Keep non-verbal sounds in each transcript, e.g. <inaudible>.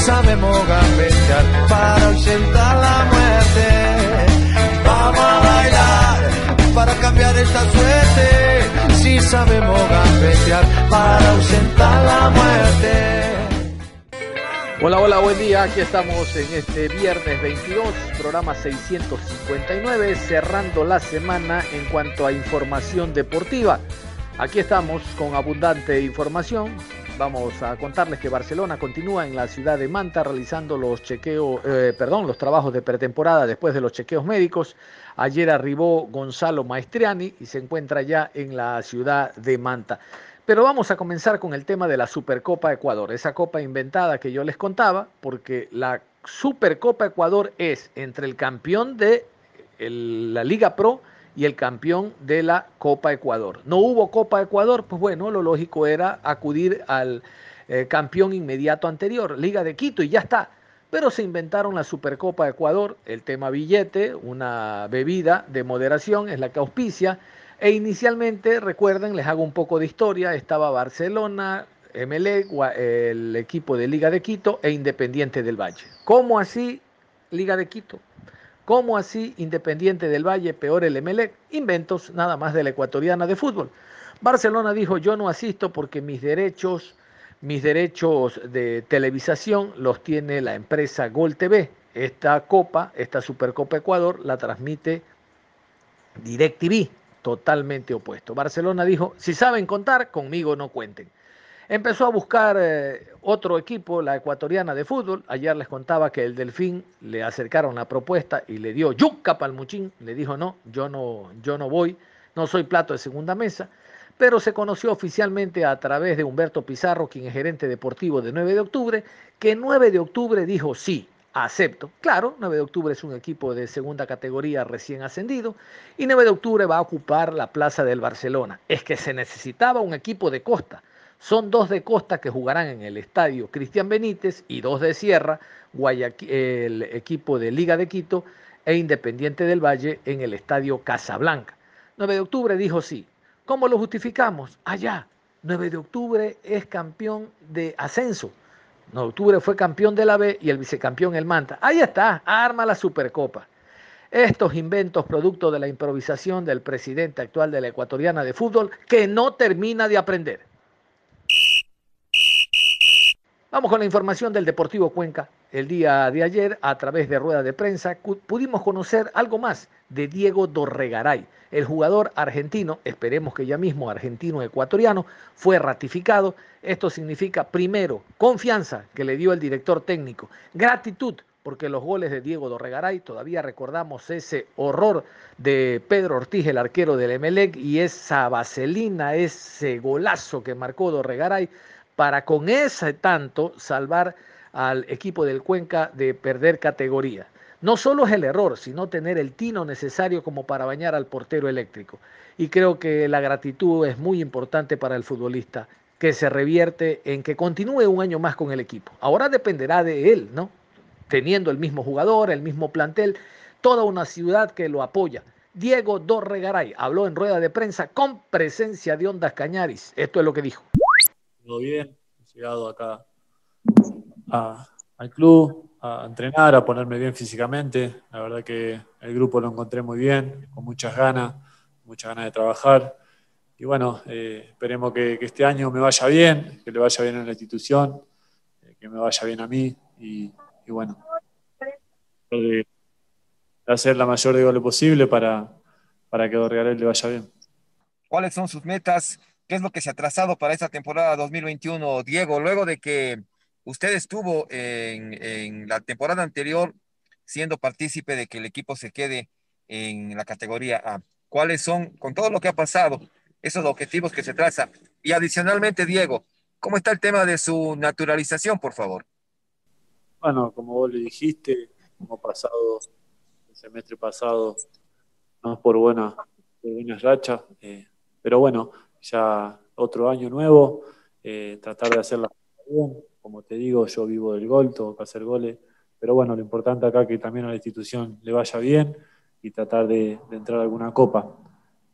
Sabemos gambetear para ausentar la muerte. Vamos a bailar para cambiar esta suerte. Si sabemos gambetear para ausentar la muerte. Hola, hola, buen día. Aquí estamos en este viernes 22, programa 659, cerrando la semana en cuanto a información deportiva. Aquí estamos con abundante información, Vamos a contarles que Barcelona continúa en la ciudad de Manta realizando los chequeos, eh, perdón, los trabajos de pretemporada después de los chequeos médicos. Ayer arribó Gonzalo Maestriani y se encuentra ya en la ciudad de Manta. Pero vamos a comenzar con el tema de la Supercopa Ecuador, esa copa inventada que yo les contaba, porque la Supercopa Ecuador es entre el campeón de la Liga Pro y el campeón de la Copa Ecuador. No hubo Copa Ecuador, pues bueno, lo lógico era acudir al eh, campeón inmediato anterior, Liga de Quito, y ya está. Pero se inventaron la Supercopa Ecuador, el tema billete, una bebida de moderación, es la que auspicia. E inicialmente, recuerden, les hago un poco de historia, estaba Barcelona, MLE, el equipo de Liga de Quito e Independiente del Valle. ¿Cómo así Liga de Quito? ¿Cómo así Independiente del Valle, peor el Emelec? Inventos nada más de la ecuatoriana de fútbol. Barcelona dijo, yo no asisto porque mis derechos, mis derechos de televisación los tiene la empresa Gol TV. Esta copa, esta Supercopa Ecuador, la transmite DirecTV, totalmente opuesto. Barcelona dijo, si saben contar, conmigo no cuenten. Empezó a buscar eh, otro equipo, la ecuatoriana de fútbol. Ayer les contaba que el Delfín le acercaron la propuesta y le dio yuca palmuchín. Le dijo, no, yo no, yo no voy, no soy plato de segunda mesa. Pero se conoció oficialmente a través de Humberto Pizarro, quien es gerente deportivo de 9 de octubre, que 9 de octubre dijo sí, acepto. Claro, 9 de octubre es un equipo de segunda categoría recién ascendido y 9 de octubre va a ocupar la plaza del Barcelona. Es que se necesitaba un equipo de costa son dos de costa que jugarán en el estadio Cristian Benítez y dos de Sierra, el equipo de Liga de Quito e Independiente del Valle en el estadio Casablanca. 9 de octubre dijo sí. ¿Cómo lo justificamos? Allá. 9 de octubre es campeón de ascenso. 9 de octubre fue campeón de la B y el vicecampeón el Manta. Ahí está, arma la Supercopa. Estos inventos producto de la improvisación del presidente actual de la ecuatoriana de fútbol que no termina de aprender. Vamos con la información del Deportivo Cuenca. El día de ayer, a través de rueda de prensa, pudimos conocer algo más de Diego Dorregaray. El jugador argentino, esperemos que ya mismo argentino-ecuatoriano, fue ratificado. Esto significa, primero, confianza que le dio el director técnico, gratitud porque los goles de Diego Dorregaray, todavía recordamos ese horror de Pedro Ortiz, el arquero del Emelec, y esa vaselina, ese golazo que marcó Dorregaray, para con ese tanto salvar al equipo del Cuenca de perder categoría. No solo es el error, sino tener el tino necesario como para bañar al portero eléctrico. Y creo que la gratitud es muy importante para el futbolista, que se revierte en que continúe un año más con el equipo. Ahora dependerá de él, ¿no? Teniendo el mismo jugador, el mismo plantel, toda una ciudad que lo apoya. Diego Dorregaray habló en rueda de prensa con presencia de Ondas Cañaris. Esto es lo que dijo bien, he llegado acá al club a entrenar, a ponerme bien físicamente. La verdad que el grupo lo encontré muy bien, con muchas ganas, muchas ganas de trabajar. Y bueno, eh, esperemos que, este año me vaya bien, que le vaya bien a la institución, eh, que me vaya bien a mí y, bueno, de hacer la mayor de goles posible para, para que Dorregaray le vaya bien. ¿Cuáles son sus metas ¿Qué es lo que se ha trazado para esta temporada 2021, Diego? Luego de que usted estuvo en, la temporada anterior siendo partícipe de que el equipo se quede en la categoría A. ¿Cuáles son, con todo lo que ha pasado, esos objetivos que se traza? Y adicionalmente, Diego, ¿cómo está el tema de su naturalización, por favor? Bueno, como vos le dijiste, como pasado, el semestre pasado, no por buena, por buenas rachas, eh, pero bueno, ya otro año nuevo, eh, tratar de hacerla bien. Como te digo, yo vivo del gol, tengo que hacer goles, pero bueno, lo importante acá es que también a la institución le vaya bien y tratar de, entrar a alguna copa.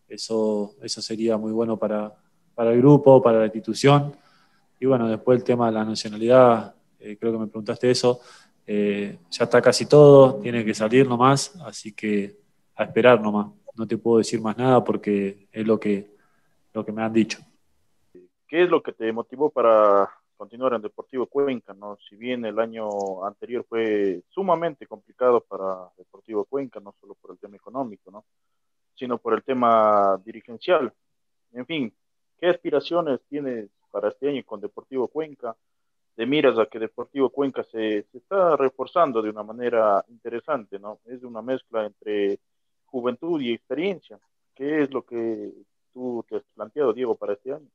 Eso, eso sería muy bueno para, para el grupo, para la institución. Y bueno, después el tema de la nacionalidad, eh, creo que me preguntaste eso, eh, ya está casi todo, tiene que salir nomás, así que a esperar nomás. No te puedo decir más nada porque es lo que, lo que me han dicho. ¿Qué es lo que te motivó para continuar en Deportivo Cuenca? ¿no? Si bien el año anterior fue sumamente complicado para Deportivo Cuenca, no solo por el tema económico, ¿no? sino por el tema dirigencial. En fin, ¿qué aspiraciones tienes para este año con Deportivo Cuenca? De miras a que Deportivo Cuenca se, se está reforzando de una manera interesante, ¿no? Es una mezcla entre juventud y experiencia. ¿Qué es lo que tú te has planteado, Diego, para este año?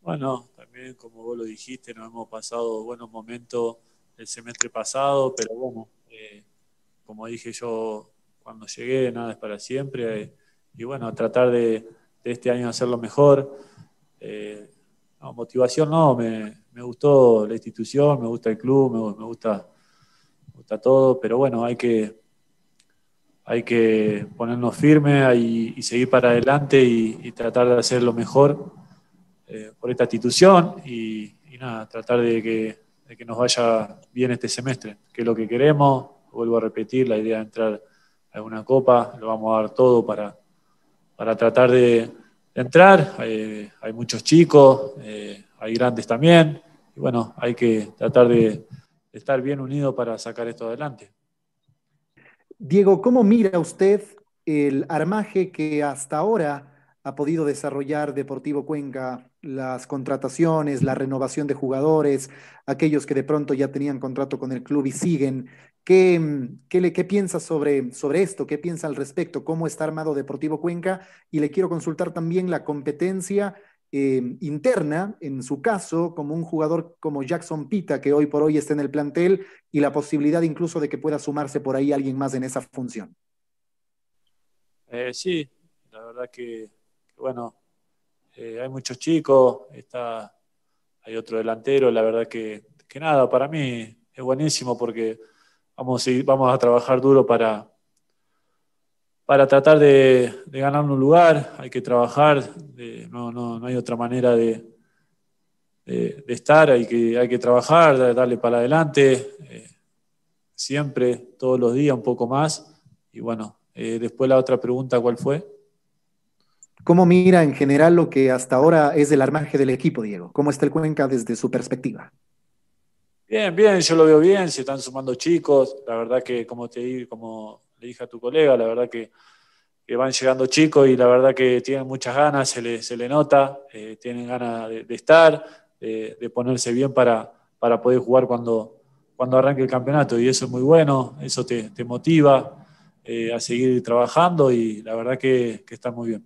Bueno, también como vos lo dijiste, nos hemos pasado buenos momentos el semestre pasado, pero bueno, eh, como dije yo cuando llegué, nada es para siempre. Eh, y bueno, tratar de, este año hacerlo mejor. Eh, motivación no, me, gustó la institución, me gusta el club, me, gusta, me gusta todo, pero bueno, hay que, hay que ponernos firmes y, seguir para adelante y, tratar de hacer lo mejor eh, por esta institución y, nada, tratar de que, que, nos vaya bien este semestre, que es lo que queremos. Vuelvo a repetir, la idea de entrar a una copa, lo vamos a dar todo para, para tratar de, entrar. Hay, muchos chicos, eh, hay grandes también, y bueno, hay que tratar de estar bien unidos para sacar esto adelante. Diego, ¿cómo mira usted el armaje que hasta ahora ha podido desarrollar Deportivo Cuenca? Las contrataciones, la renovación de jugadores, aquellos que de pronto ya tenían contrato con el club y siguen. ¿Qué, qué, qué piensa sobre, sobre esto? ¿Qué piensa al respecto? ¿Cómo está armado Deportivo Cuenca? Y le quiero consultar también la competencia eh, interna, en su caso, como un jugador como Jackson Pita, que hoy por hoy está en el plantel, y la posibilidad incluso de que pueda sumarse por ahí alguien más en esa función. Eh, sí, la verdad que, bueno, eh, hay muchos chicos, está, hay otro delantero, la verdad que, que nada, para mí es buenísimo porque vamos vamos a trabajar duro para, para tratar de, ganar un lugar, hay que trabajar, no, no, no, hay otra manera de, de, estar, hay que, hay que trabajar, darle para adelante, eh, siempre, todos los días, un poco más. Y bueno, eh, después la otra pregunta, ¿cuál fue? ¿Cómo mira en general lo que hasta ahora es el armaje del equipo, Diego? ¿Cómo está el Cuenca desde su perspectiva? Bien, bien, yo lo veo bien, se están sumando chicos, la verdad que como te como le dije a tu colega, la verdad que, van llegando chicos y la verdad que tienen muchas ganas, se le, se le nota, eh, tienen ganas de, estar, de, ponerse bien para, para poder jugar cuando, cuando arranque el campeonato y eso es muy bueno, eso te, motiva eh, a seguir trabajando y la verdad que, que está muy bien.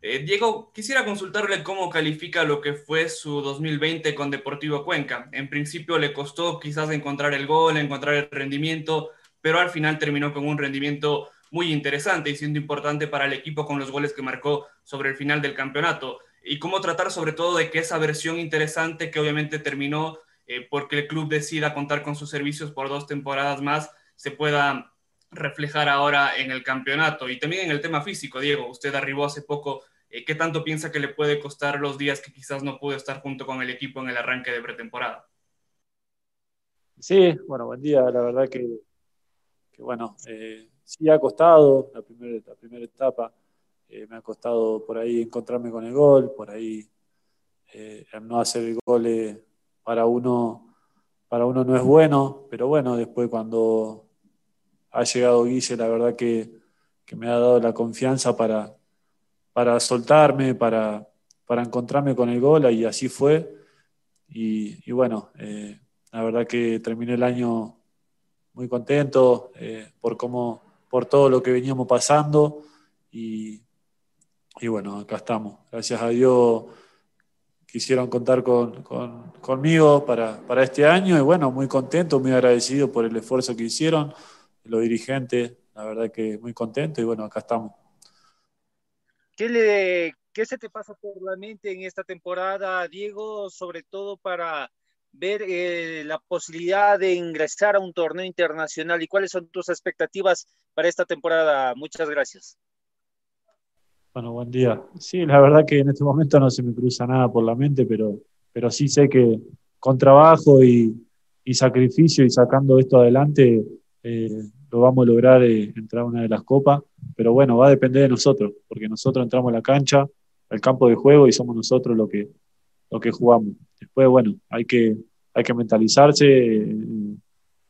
Eh, Diego, quisiera consultarle cómo califica lo que fue su 2020 con Deportivo Cuenca. En principio le costó quizás encontrar el gol, encontrar el rendimiento, pero al final terminó con un rendimiento muy interesante y siendo importante para el equipo con los goles que marcó sobre el final del campeonato. Y cómo tratar sobre todo de que esa versión interesante que obviamente terminó eh, porque el club decida contar con sus servicios por dos temporadas más se pueda reflejar ahora en el campeonato y también en el tema físico, Diego. Usted arribó hace poco. Eh, ¿Qué tanto piensa que le puede costar los días que quizás no pudo estar junto con el equipo en el arranque de pretemporada? Sí, bueno, buen día. La verdad que, bueno, eh, sí ha costado la primera, la primera etapa. Eh, me ha costado por ahí encontrarme con el gol, por ahí no hacer el gol para uno, para uno no es bueno, pero bueno, después cuando ha llegado Guille, la verdad que, me ha dado la confianza para, para soltarme, para, para encontrarme con el gol, y así fue. Y, bueno, eh, la verdad que terminé el año muy contento eh, por cómo, por todo lo que veníamos pasando y, y, bueno, acá estamos. Gracias a Dios quisieron contar con, conmigo para, para, este año y bueno, muy contento, muy agradecido por el esfuerzo que hicieron, los dirigentes, la verdad que muy contento y bueno, acá estamos. ¿Qué, le, ¿Qué se te pasa por la mente en esta temporada, Diego, sobre todo para ver eh, la posibilidad de ingresar a un torneo internacional y cuáles son tus expectativas para esta temporada? Muchas gracias. Bueno, buen día. Sí, la verdad que en este momento no se me cruza nada por la mente, pero, pero sí sé que con trabajo y, y sacrificio y sacando esto adelante, eh, lo vamos a lograr eh, entrar a una de las copas, pero bueno, va a depender de nosotros, porque nosotros entramos a la cancha, al campo de juego y somos nosotros lo que, lo que jugamos. Después, bueno, hay que, hay que mentalizarse en,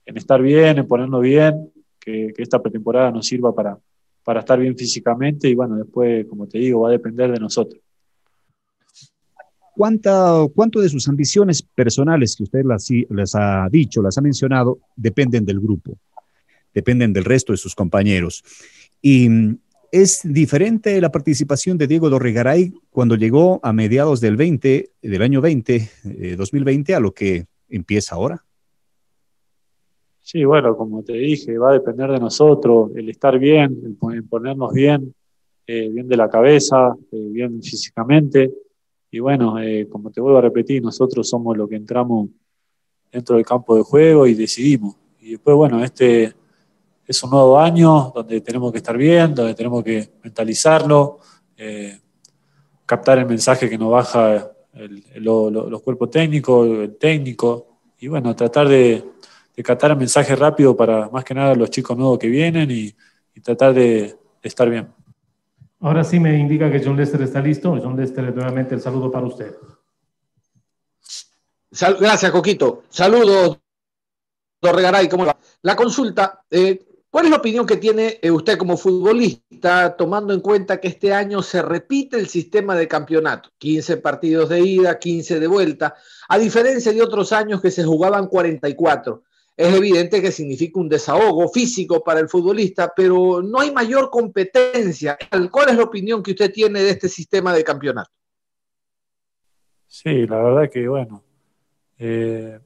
estar bien, en ponernos bien, que, esta pretemporada nos sirva para, para estar bien físicamente y bueno, después, como te digo, va a depender de nosotros. ¿Cuánta, ¿Cuánto de sus ambiciones personales que usted las, ha dicho, las ha mencionado, dependen del grupo? Dependen del resto de sus compañeros. Y mm, es diferente la participación de Diego Dorregaray cuando llegó a mediados del 20, del año 20, 2020, eh, a lo que empieza ahora. Sí, bueno, como te dije, va a depender de nosotros, el estar bien, el ponernos bien, eh, bien de la cabeza, eh, bien físicamente. Y bueno, como te vuelvo a repetir, nosotros somos los que entramos dentro del campo de juego y decidimos. Y después, bueno, este, es un nuevo año donde tenemos que estar bien, donde tenemos que mentalizarlo, eh, captar el mensaje que nos baja los cuerpos técnicos, el técnico, y bueno, tratar de, captar el mensaje rápido para más que nada los chicos nuevos que vienen y, tratar de, estar bien. Ahora sí me indica que John Lester está listo. John Lester, nuevamente el saludo para usted. gracias, Coquito. Saludos, Dorregaray. ¿Cómo va? La consulta, eh, ¿Cuál es la opinión que tiene eh, usted como futbolista, tomando en cuenta que este año se repite el sistema de campeonato? 15 partidos de ida, 15 de vuelta, a diferencia de otros años que se jugaban 44. Es evidente que significa un desahogo físico para el futbolista, pero no hay mayor competencia. ¿Cuál es la opinión que usted tiene de este sistema de campeonato? Sí, la verdad que bueno, eh,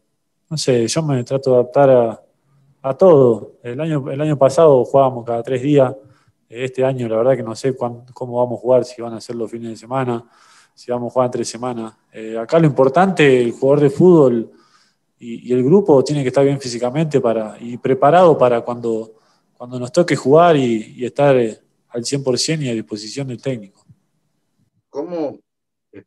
no sé, yo me trato de adaptar a, a todo. El año, el año pasado jugábamos cada tres días. Este año, la verdad que no sé cómo vamos a jugar, si van a ser los fines de semana, si vamos a jugar tres semanas. Eh, acá lo importante, el jugador de fútbol y, el grupo tiene que estar bien físicamente para, y preparado para cuando, cuando nos toque jugar y, estar eh, al 100% y a disposición del técnico. ¿Cómo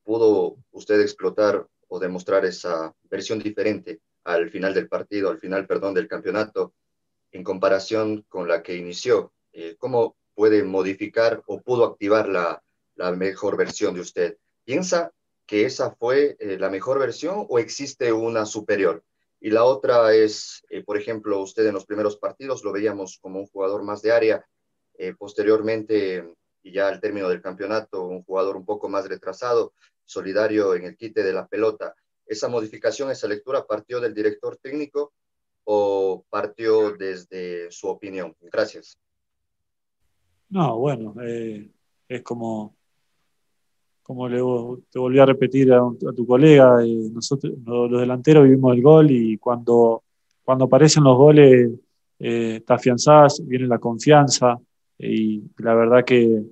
pudo usted explotar o demostrar esa versión diferente al final del partido, al final, perdón, del campeonato, en comparación con la que inició? Eh, ¿Cómo puede modificar o pudo activar la, mejor versión de usted? ¿Piensa que esa fue eh, la mejor versión o existe una superior? Y la otra es, eh, por ejemplo, usted en los primeros partidos lo veíamos como un jugador más de área, posteriormente, y ya al término del campeonato, un jugador un poco más retrasado, solidario en el quite de la pelota esa modificación, esa lectura partió del director técnico o partió desde su opinión? Gracias. No, bueno, eh, es como, como le, te volví a repetir a, tu colega, eh, nosotros los, delanteros vivimos el gol y cuando, cuando aparecen los goles eh, te afianzás, viene la confianza y la verdad que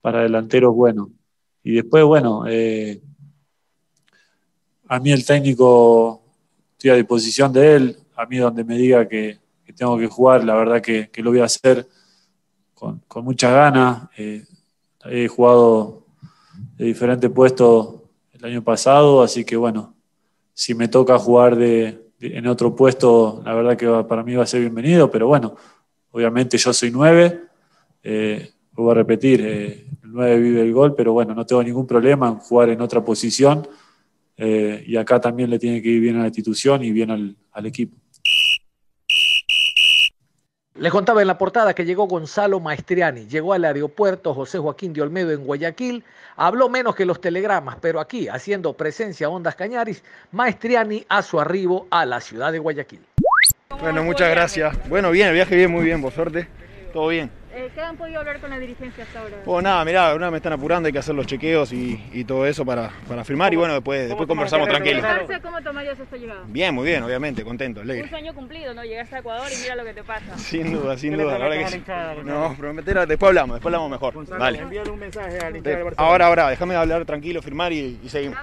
para delantero es bueno. Y después, bueno, eh, a mí el técnico, estoy a disposición de él, a mí donde me diga que, tengo que jugar, la verdad que, lo voy a hacer con, con muchas ganas. Eh, he jugado de diferentes puestos el año pasado, así que bueno, si me toca jugar de, en otro puesto, la verdad que para mí va a ser bienvenido, pero bueno, obviamente yo soy nueve, eh, voy a repetir, eh, el nueve vive el gol, pero bueno, no tengo ningún problema en jugar en otra posición eh, y acá también le tiene que ir bien a la institución y bien al, equipo. Les contaba en la portada que llegó Gonzalo Maestriani, llegó al aeropuerto José Joaquín de Olmedo en Guayaquil, habló menos que los telegramas, pero aquí, haciendo presencia a Ondas Cañaris, Maestriani a su arribo a la ciudad de Guayaquil. Bueno, muchas gracias. Bueno, bien, el viaje bien, muy bien, por suerte. Todo bien. Eh, ¿Qué han podido hablar con la dirigencia hasta ahora? Pues nada, mirá, ahora me están apurando, hay que hacer los chequeos y, y todo eso para, para firmar y bueno, después, después conversamos tranquilos. ¿Cómo tomarías esta llegada? Bien, muy bien, obviamente, contento, alegre. Un sueño cumplido, ¿no? Llegaste a Ecuador y mira lo que te pasa. <laughs> Sin duda, sin duda, la verdad que sí. No, prometer, después hablamos, después hablamos mejor. Envíale un mensaje al De- Ahora, ahora, déjame hablar tranquilo, firmar y, y seguimos.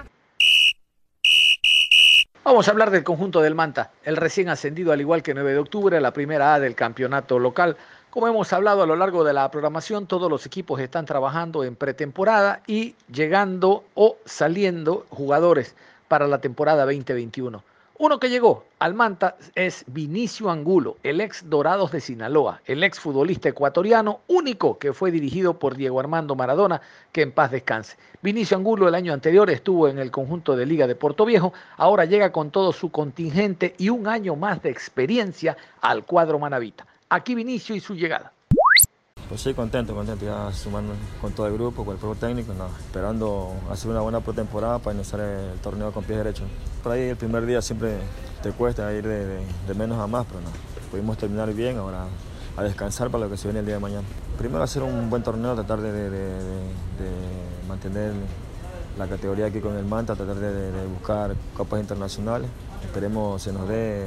Vamos a hablar del conjunto del Manta, el recién ascendido al igual que 9 de octubre, la primera A del campeonato local. Como hemos hablado a lo largo de la programación, todos los equipos están trabajando en pretemporada y llegando o saliendo jugadores para la temporada 2021. Uno que llegó al Manta es Vinicio Angulo, el ex Dorados de Sinaloa, el ex futbolista ecuatoriano único que fue dirigido por Diego Armando Maradona, que en paz descanse. Vinicio Angulo el año anterior estuvo en el conjunto de Liga de Puerto Viejo, ahora llega con todo su contingente y un año más de experiencia al cuadro manavita. Aquí Vinicio y su llegada. Pues sí, contento, contento, ya sumando con todo el grupo, con el cuerpo técnico, esperando hacer una buena pretemporada para iniciar el torneo con pies derechos. Por ahí el primer día siempre te cuesta ir de, menos a más, pero no, pudimos terminar bien, ahora a descansar para lo que se viene el día de mañana. Primero hacer un buen torneo, tratar de, mantener la categoría aquí con el Manta, tratar de buscar copas internacionales. Esperemos se nos dé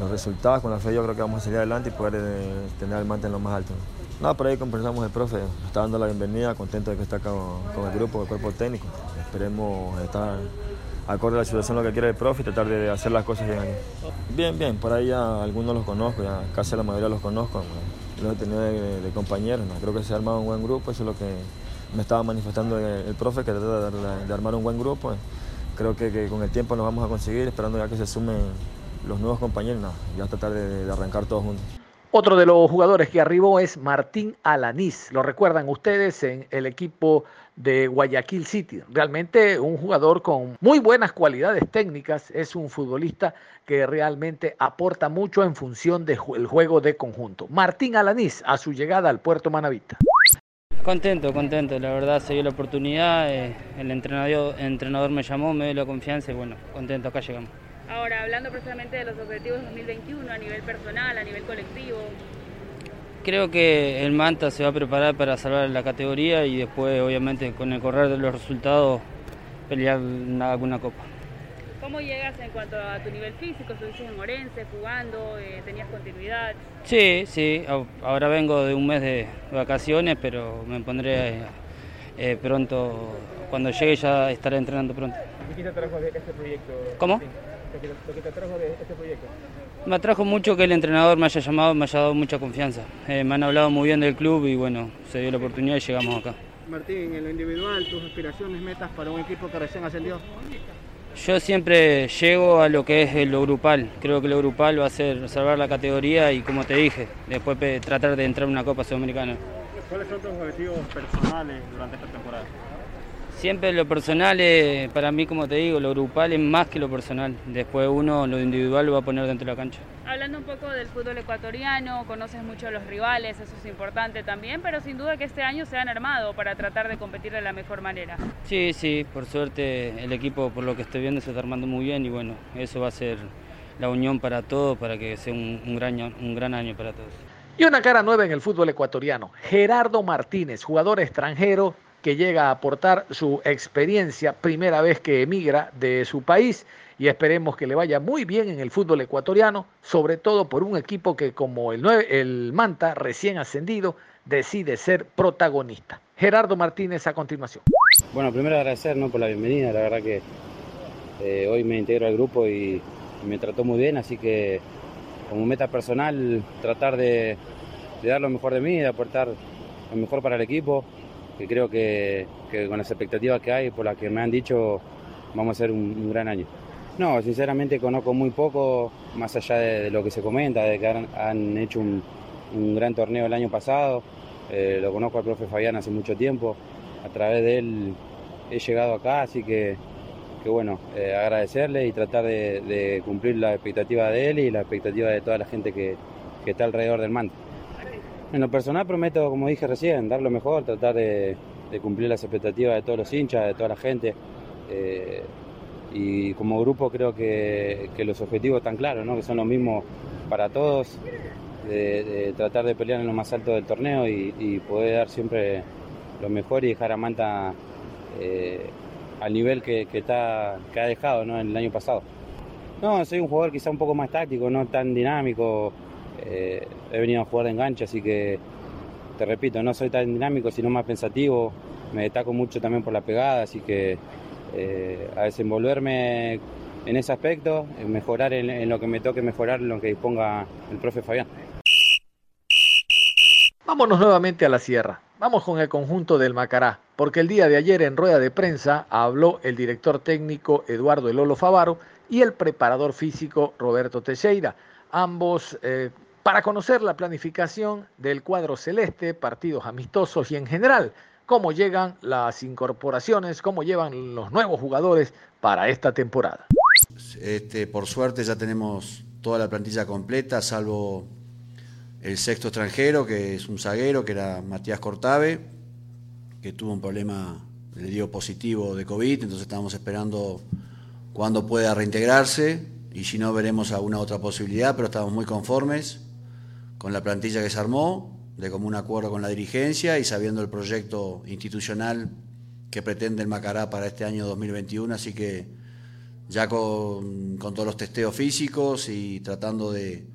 los resultados, con la fe yo creo que vamos a salir adelante y poder eh, tener al Manta en lo más alto. No, por ahí conversamos el profe, nos está dando la bienvenida, contento de que está con, con el grupo, el cuerpo técnico. Esperemos estar acorde a la situación lo que quiere el profe y tratar de, hacer las cosas bien. Bien, bien, por ahí ya algunos los conozco, ya casi la mayoría los conozco, ¿no? los he tenido de, compañeros, creo que se ha armado un buen grupo, eso es lo que me estaba manifestando el, el profe, que trata de, armar un buen grupo. Creo que, con el tiempo lo vamos a conseguir, esperando ya que se sumen los nuevos compañeros, no, ya tratar de, de arrancar todos juntos. Otro de los jugadores que arribó es Martín Alanís. Lo recuerdan ustedes en el equipo de Guayaquil City. Realmente un jugador con muy buenas cualidades técnicas. Es un futbolista que realmente aporta mucho en función del juego de conjunto. Martín Alanís a su llegada al puerto Manavita. Contento, contento, la verdad se dio la oportunidad, eh, el entrenador, el entrenador me llamó, me dio la confianza y bueno, contento, acá llegamos. Ahora, hablando precisamente de los objetivos 2021 a nivel personal, a nivel colectivo, Creo que el Manta se va a preparar para salvar la categoría y después obviamente con el correr de los resultados pelear una- alguna copa. ¿cómo llegas en cuanto a tu nivel físico? ¿Estuviste en Orense jugando? eh, ¿Tenías continuidad? Sí, sí, ahora vengo de un mes de vacaciones, pero me pondré eh, pronto, cuando llegue ya estaré entrenando pronto. ¿Y qué te trajo este proyecto? ¿Cómo? Lo que- Lo que te trajo de este proyecto. Me atrajo mucho que el entrenador me haya llamado, me haya dado mucha confianza. Eh, me han hablado muy bien del club y bueno, se dio la oportunidad y llegamos acá. Martín, en lo individual, tus aspiraciones, metas para un equipo que recién ascendió. Yo siempre llego a lo que es lo grupal. Creo que lo grupal va a ser salvar la categoría y como te dije, después tratar de entrar en una Copa Sudamericana. ¿Cuáles son tus objetivos personales durante esta temporada? Siempre lo personal, es, para mí como te digo, lo grupal es más que lo personal. Después uno lo individual lo va a poner dentro de la cancha. Hablando un poco del fútbol ecuatoriano, conoces mucho a los rivales, eso es importante también, pero sin duda que este año se han armado para tratar de competir de la mejor manera. Sí, sí, por suerte el equipo, por lo que estoy viendo, se está armando muy bien y bueno, eso va a ser la unión para todos, para que sea un, un gran, año- un gran año para todos. Y una cara nueva en el fútbol ecuatoriano. Gerardo Martínez, jugador extranjero que llega a aportar su experiencia, primera vez que emigra de su país y esperemos que le vaya muy bien en el fútbol ecuatoriano, sobre todo por un equipo que como el, nueve- el Manta, recién ascendido, decide ser protagonista. Gerardo Martínez a continuación. Bueno, primero agradecer ¿no? por la bienvenida, la verdad que eh, hoy me integro al grupo y, y me trató muy bien, así que como meta personal tratar de, de dar lo mejor de mí, de aportar lo mejor para el equipo, que creo que, con las expectativas que hay, por las que me han dicho, vamos a hacer un, gran año. No, sinceramente conozco muy poco, más allá de, lo que se comenta, de que han, hecho un, un gran torneo el año pasado, eh, lo conozco al profe Fabián hace mucho tiempo, a través de él he llegado acá, así que, que bueno, eh, agradecerle y tratar de, de cumplir la expectativa de él y la expectativa de toda la gente que, que está alrededor del manto. En lo personal prometo, como dije recién, dar lo mejor, tratar de, cumplir las expectativas de todos los hinchas, de toda la gente. Eh, y como grupo creo que, los objetivos están claros, ¿no? que son los mismos para todos, tratar de pelear en lo más alto del torneo y, poder dar siempre lo mejor y dejar a Manta eh, al nivel que, está, que ha dejado ¿no? el año pasado. No, soy un jugador quizá un poco más táctico, no tan dinámico. Eh, he venido a jugar de enganche, así que te repito, no soy tan dinámico, sino más pensativo. Me destaco mucho también por la pegada, así que eh, a desenvolverme en ese aspecto, mejorar en, lo que me toque mejorar, en lo que disponga el profe Fabián. Vámonos nuevamente a la sierra. Vamos con el conjunto del Macará, porque el día de ayer en rueda de prensa habló el director técnico Eduardo Elolo Favaro y el preparador físico Roberto Teixeira, ambos eh, para conocer la planificación del cuadro celeste, partidos amistosos y en general cómo llegan las incorporaciones, cómo llevan los nuevos jugadores para esta temporada. Este, por suerte ya tenemos toda la plantilla completa, salvo el sexto extranjero, que es un zaguero, que era Matías Cortave, que tuvo un problema, le dio positivo de COVID, entonces estamos esperando cuándo pueda reintegrarse y si no veremos alguna otra posibilidad, pero estamos muy conformes con la plantilla que se armó, de común acuerdo con la dirigencia y sabiendo el proyecto institucional que pretende el Macará para este año 2021, así que ya con, todos los testeos físicos y tratando de,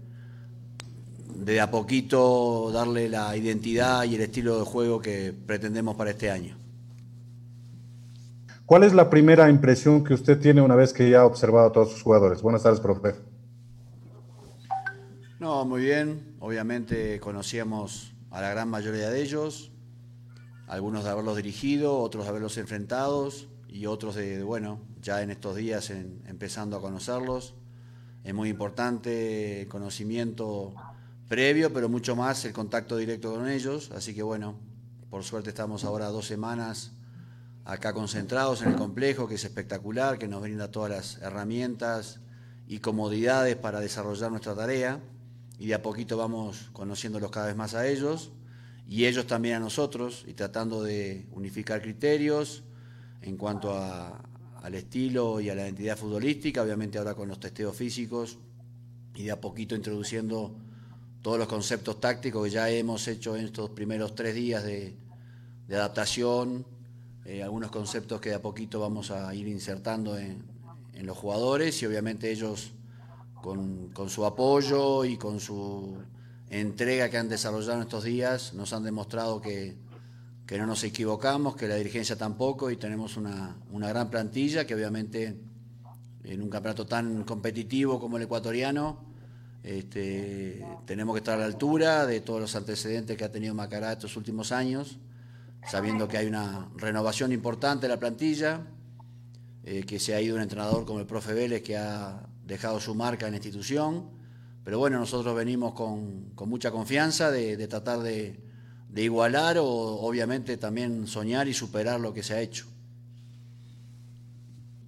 de a poquito darle la identidad y el estilo de juego que pretendemos para este año. ¿Cuál es la primera impresión que usted tiene una vez que ya ha observado a todos sus jugadores? Buenas tardes, profe. No, muy bien. Obviamente conocíamos a la gran mayoría de ellos, algunos de haberlos dirigido, otros de haberlos enfrentados y otros de, bueno, ya en estos días empezando a conocerlos. Es muy importante el conocimiento previo, pero mucho más el contacto directo con ellos. Así que bueno, por suerte estamos ahora dos semanas acá concentrados en el complejo, que es espectacular, que nos brinda todas las herramientas y comodidades para desarrollar nuestra tarea y de a poquito vamos conociéndolos cada vez más a ellos y ellos también a nosotros y tratando de unificar criterios en cuanto al estilo y a la identidad futbolística, obviamente ahora con los testeos físicos y de a poquito introduciendo todos los conceptos tácticos que ya hemos hecho en estos primeros tres días de, adaptación, eh, algunos conceptos que de a poquito vamos a ir insertando en los jugadores y obviamente ellos con, su apoyo y con su entrega que han desarrollado en estos días, nos han demostrado que, no nos equivocamos, que la dirigencia tampoco y tenemos una, gran plantilla que obviamente en un campeonato tan competitivo como el ecuatoriano, este, tenemos que estar a la altura de todos los antecedentes que ha tenido Macará estos últimos años, sabiendo que hay una renovación importante de la plantilla, eh, que se ha ido un entrenador como el profe Vélez que ha dejado su marca en la institución, pero bueno, nosotros venimos con, mucha confianza de, tratar de, igualar o obviamente también soñar y superar lo que se ha hecho.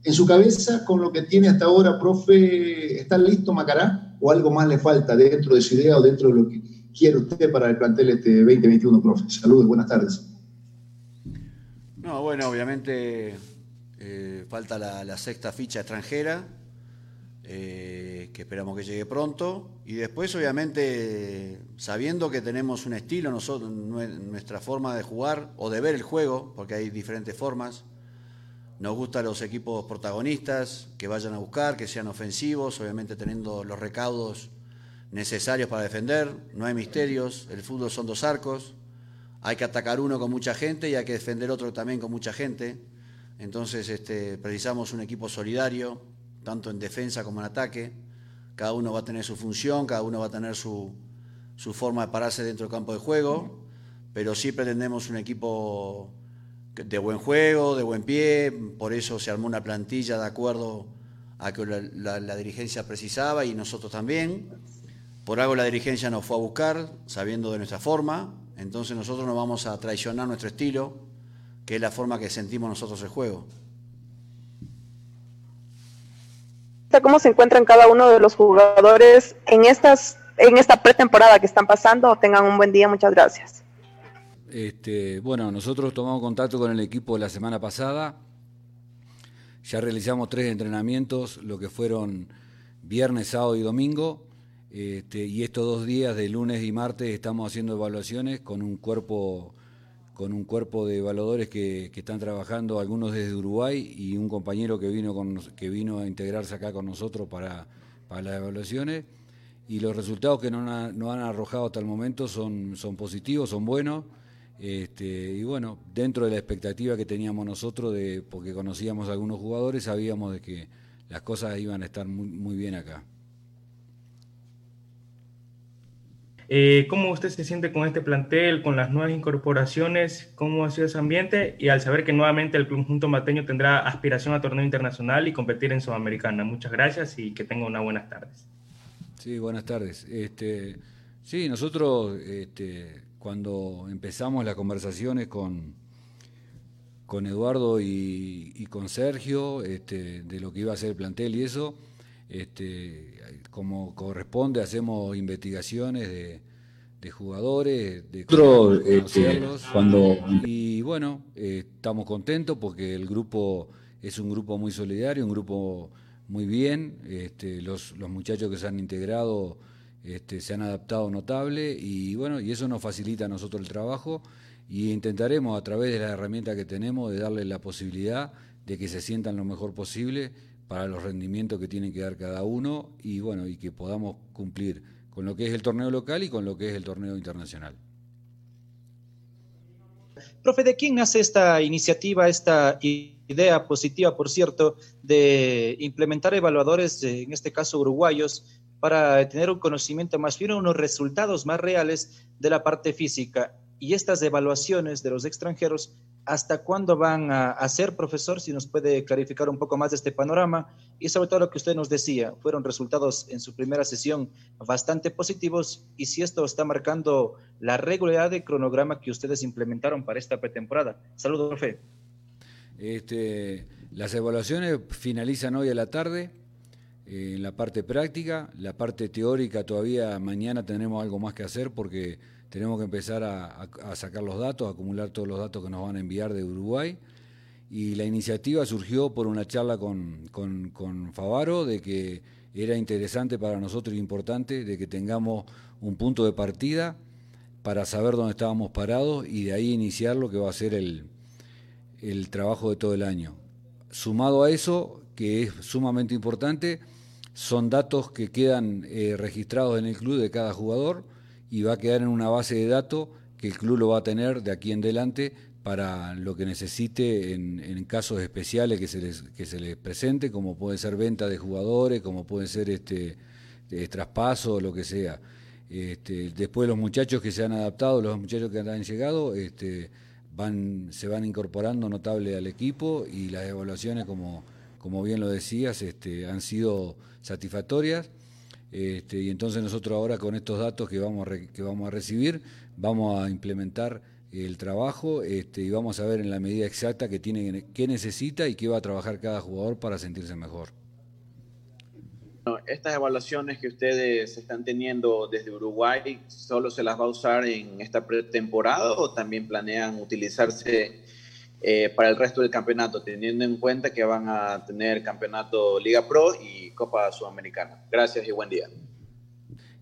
En su cabeza, con lo que tiene hasta ahora, profe, ¿está listo Macará? ¿O algo más le falta dentro de su idea o dentro de lo que quiere usted para el plantel este 2021, profe? Saludos, buenas tardes. No, bueno, obviamente eh, falta la sexta ficha extranjera eh, que esperamos que llegue pronto. Y después, obviamente, sabiendo que tenemos un estilo, nosotros, nuestra forma de jugar o de ver el juego, porque hay diferentes formas. Nos gustan los equipos protagonistas, que vayan a buscar, que sean ofensivos, obviamente teniendo los recaudos necesarios para defender. No hay misterios, el fútbol son dos arcos. Hay que atacar uno con mucha gente y hay que defender otro también con mucha gente. Entonces este, precisamos un equipo solidario, tanto en defensa como en ataque. Cada uno va a tener su función, cada uno va a tener su, forma de pararse dentro del campo de juego, pero sí pretendemos un equipo de buen juego, de buen pie, por eso se armó una plantilla de acuerdo a que la, la, dirigencia precisaba y nosotros también. Por algo la dirigencia nos fue a buscar, sabiendo de nuestra forma, entonces nosotros no vamos a traicionar nuestro estilo, que es la forma que sentimos nosotros el juego. Cómo se encuentran cada uno de los jugadores en estas en esta pretemporada que están pasando. Tengan un buen día, muchas gracias. Este, bueno, nosotros tomamos contacto con el equipo la semana pasada. Ya realizamos tres entrenamientos, lo que fueron viernes, sábado y domingo. Este, y estos dos días, de lunes y martes, estamos haciendo evaluaciones con un cuerpo, con un cuerpo de evaluadores que, están trabajando, algunos desde Uruguay y un compañero que vino, con, que vino a integrarse acá con nosotros para, para las evaluaciones. Y los resultados que nos han, arrojado hasta el momento son, son positivos, son buenos. Este, y bueno, dentro de la expectativa que teníamos nosotros, de, porque conocíamos a algunos jugadores, sabíamos de que las cosas iban a estar muy, muy bien acá. Eh, ¿Cómo usted se siente con este plantel, con las nuevas incorporaciones? ¿Cómo ha sido ese ambiente? Y al saber que nuevamente el conjunto mateño tendrá aspiración a torneo internacional y competir en Sudamericana. Muchas gracias y que tenga unas buenas tardes. Sí, buenas tardes. Este, sí, nosotros este, cuando empezamos las conversaciones con, con Eduardo y, con Sergio este, de lo que iba a ser el plantel y eso, este, como corresponde, hacemos investigaciones de, jugadores, de este, cuando... y bueno, eh, estamos contentos porque el grupo es un grupo muy solidario, un grupo muy bien, este, los, los muchachos que se han integrado este, se han adaptado notable y bueno, y eso nos facilita a nosotros el trabajo y intentaremos a través de las herramientas que tenemos de darles la posibilidad de que se sientan lo mejor posible para los rendimientos que tienen que dar cada uno y bueno, y que podamos cumplir con lo que es el torneo local y con lo que es el torneo internacional. Profe, ¿de quién nace esta iniciativa, esta idea positiva, por cierto, de implementar evaluadores, en este caso uruguayos, para tener un conocimiento más fino, unos resultados más reales de la parte física. Y estas evaluaciones de los extranjeros, ¿hasta cuándo van a hacer, profesor? Si nos puede clarificar un poco más de este panorama. Y sobre todo lo que usted nos decía, fueron resultados en su primera sesión bastante positivos. Y si esto está marcando la regularidad de cronograma que ustedes implementaron para esta pretemporada. Saludos, profe. Este, las evaluaciones finalizan hoy a la tarde en la parte práctica, la parte teórica todavía mañana tenemos algo más que hacer porque tenemos que empezar a, sacar los datos, a acumular todos los datos que nos van a enviar de Uruguay. Y la iniciativa surgió por una charla con, con, Favaro de que era interesante para nosotros y importante de que tengamos un punto de partida para saber dónde estábamos parados y de ahí iniciar lo que va a ser el, el trabajo de todo el año. Sumado a eso, que es sumamente importante, son datos que quedan eh, registrados en el club de cada jugador y va a quedar en una base de datos que el club lo va a tener de aquí en adelante para lo que necesite en, casos especiales que se, les, que se les presente, como puede ser venta de jugadores, como puede ser este eh, traspaso lo que sea. Este, después los muchachos que se han adaptado, los muchachos que han llegado, este, van, se van incorporando notable al equipo y las evaluaciones, como, como bien lo decías, este, han sido satisfactorias. Este, y entonces nosotros ahora con estos datos que vamos a, que vamos a recibir, vamos a implementar el trabajo este, y vamos a ver en la medida exacta que tiene, qué necesita y qué va a trabajar cada jugador para sentirse mejor. Estas evaluaciones que ustedes están teniendo desde Uruguay, ¿solo se las va a usar en esta pretemporada o también planean utilizarse eh, para el resto del campeonato, teniendo en cuenta que van a tener campeonato Liga Pro y Copa Sudamericana. Gracias y buen día.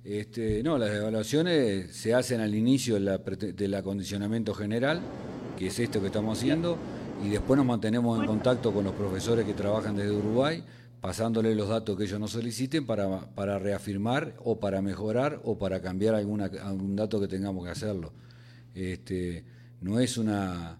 Este, no, las evaluaciones se hacen al inicio del acondicionamiento general, que es esto que estamos haciendo, y después nos mantenemos en contacto con los profesores que trabajan desde Uruguay, pasándoles los datos que ellos nos soliciten para, para reafirmar o para mejorar o para cambiar alguna, algún dato que tengamos que hacerlo. Este, no es una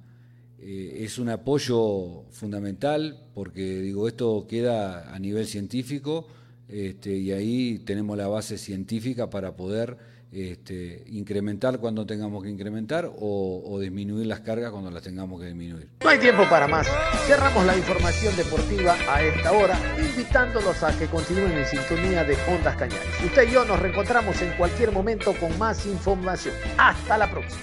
eh, es un apoyo fundamental porque digo esto queda a nivel científico este, y ahí tenemos la base científica para poder este, incrementar cuando tengamos que incrementar o, disminuir las cargas cuando las tengamos que disminuir. No hay tiempo para más. Cerramos la información deportiva a esta hora, invitándolos a que continúen en sintonía de Ondas Cañares. Usted y yo nos reencontramos en cualquier momento con más información. Hasta la próxima.